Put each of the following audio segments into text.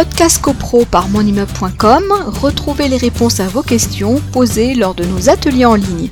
Podcast CoPro par monimmeuble.com, retrouvez les réponses à vos questions posées lors de nos ateliers en ligne.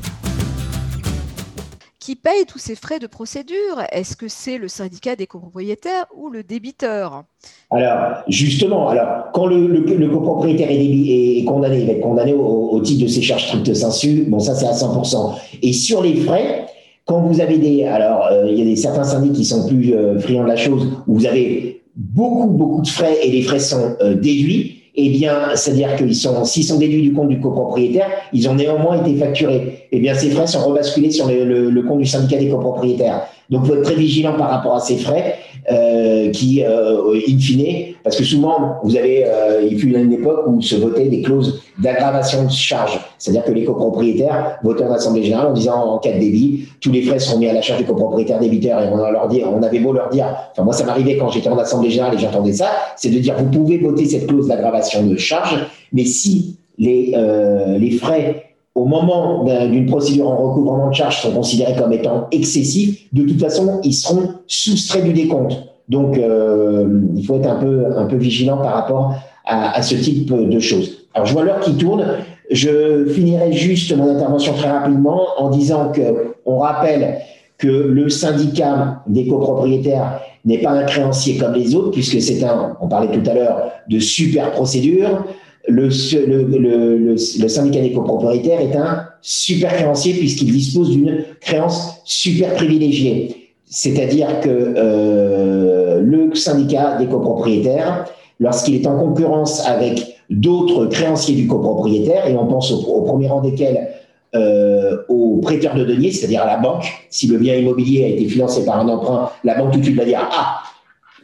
Qui paye tous ces frais de procédure? Est-ce que c'est le syndicat des copropriétaires ou le débiteur? Alors, justement, alors, quand le, copropriétaire est, condamné, il va être condamné au, titre de ses charges strictes sensu, bon, ça c'est à 100%. Et sur les frais, quand vous avez des. Alors, euh, il y a des, certains syndicats qui sont plus euh, friands de la chose, où vous avez beaucoup, beaucoup de frais et les frais sont euh, déduits, eh bien, c'est-à-dire qu'ils sont, s'ils sont déduits du compte du copropriétaire, ils ont néanmoins été facturés. Eh bien, ces frais sont rebasculés sur le compte du syndicat des copropriétaires. Donc, il faut être très vigilant par rapport à ces frais euh, qui, euh, in fine, parce que souvent, vous avez, euh, il fut une époque où se votaient des clauses d'aggravation de charge, c'est-à-dire que les copropriétaires votaient en assemblée générale en disant en cas de débit, tous les frais seront mis à la charge des copropriétaires débiteurs et on, leur dit, on avait beau leur dire, enfin moi ça m'arrivait quand j'étais en assemblée générale et j'entendais ça, c'est de dire vous pouvez voter cette clause d'aggravation de charge, mais si les, euh, les frais au moment d'une procédure en recouvrement de charges sont considérés comme étant excessifs, de toute façon, ils seront soustraits du décompte. Donc, euh, il faut être un peu, un peu vigilant par rapport à, ce type de choses. Alors, je vois l'heure qui tourne. Je finirai juste mon intervention très rapidement en disant que on rappelle que le syndicat des copropriétaires n'est pas un créancier comme les autres, puisque c'est un, on parlait tout à l'heure de super procédure le, syndicat des copropriétaires est un super créancier puisqu'il dispose d'une créance super privilégiée. C'est-à-dire que euh, le syndicat des copropriétaires, lorsqu'il est en concurrence avec d'autres créanciers du copropriétaire, et on pense au, premier rang desquels euh, aux prêteurs de deniers, c'est-à-dire à la banque, si le bien immobilier a été financé par un emprunt, la banque tout de suite va dire Ah,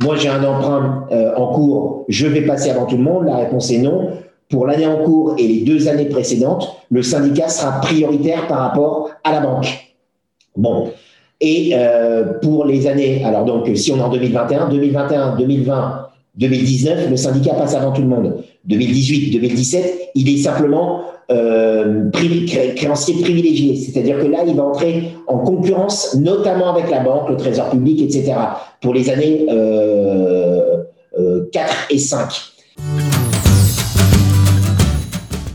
moi j'ai un emprunt euh, en cours, je vais passer avant tout le monde. La réponse est non pour l'année en cours et les deux années précédentes, le syndicat sera prioritaire par rapport à la banque. Bon. Et euh, pour les années, alors donc si on est en 2021, 2021, 2020, 2019, le syndicat passe avant tout le monde. 2018, 2017, il est simplement euh, créancier privilégié. C'est-à-dire que là, il va entrer en concurrence, notamment avec la banque, le trésor public, etc., pour les années euh, 4 euh, et 5.